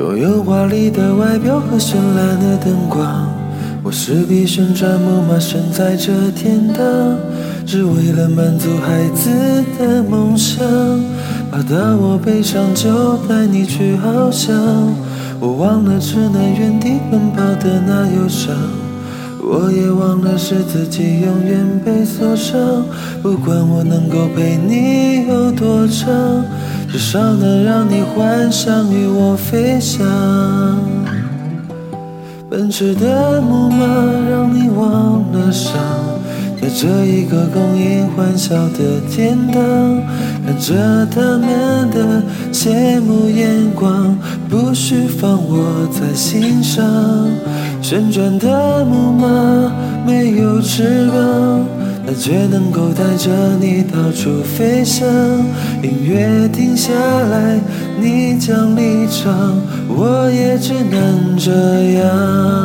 拥有华丽的外表和绚烂的灯光，我是匹旋转木马，身在这天堂，只为了满足孩子的梦想。怕到我背上就带你去翱翔，我忘了只能原地奔跑的那忧伤，我也忘了是自己永远被锁上。不管我能够陪你有多长。至少能让你幻想与我飞翔，奔驰的木马让你忘了伤，在这一个供应欢笑的天堂，看着他们的羡慕眼光，不需放我在心上。旋转的木马没有翅膀。它却能够带着你到处飞翔，音乐停下来，你将离场，我也只能这样。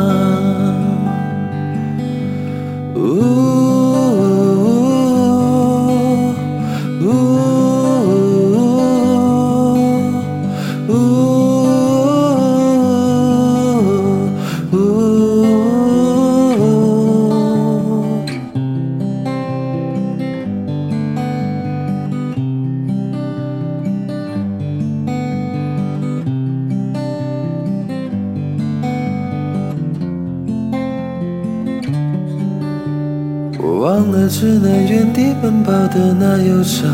我忘了只能原地奔跑的那忧伤，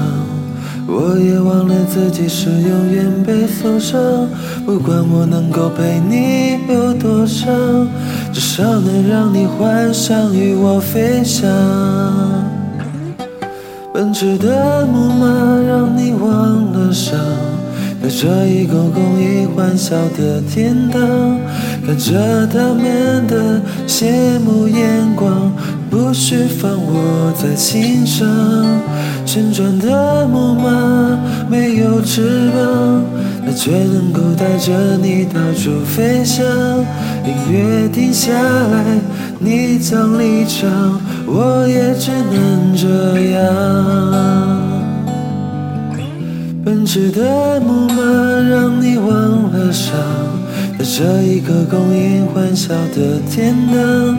我也忘了自己是永远被锁上。不管我能够陪你有多长，至少能让你幻想与我飞翔。奔驰的木马让你忘了伤，在这一个公益欢笑的天堂，看着他们的羡慕眼光。不需放我在心上，旋转的木马没有翅膀，它却能够带着你到处飞翔。音乐停下来，你将离场，我也只能这样。奔驰的木马让你忘了伤。在这一个供应欢笑的天堂，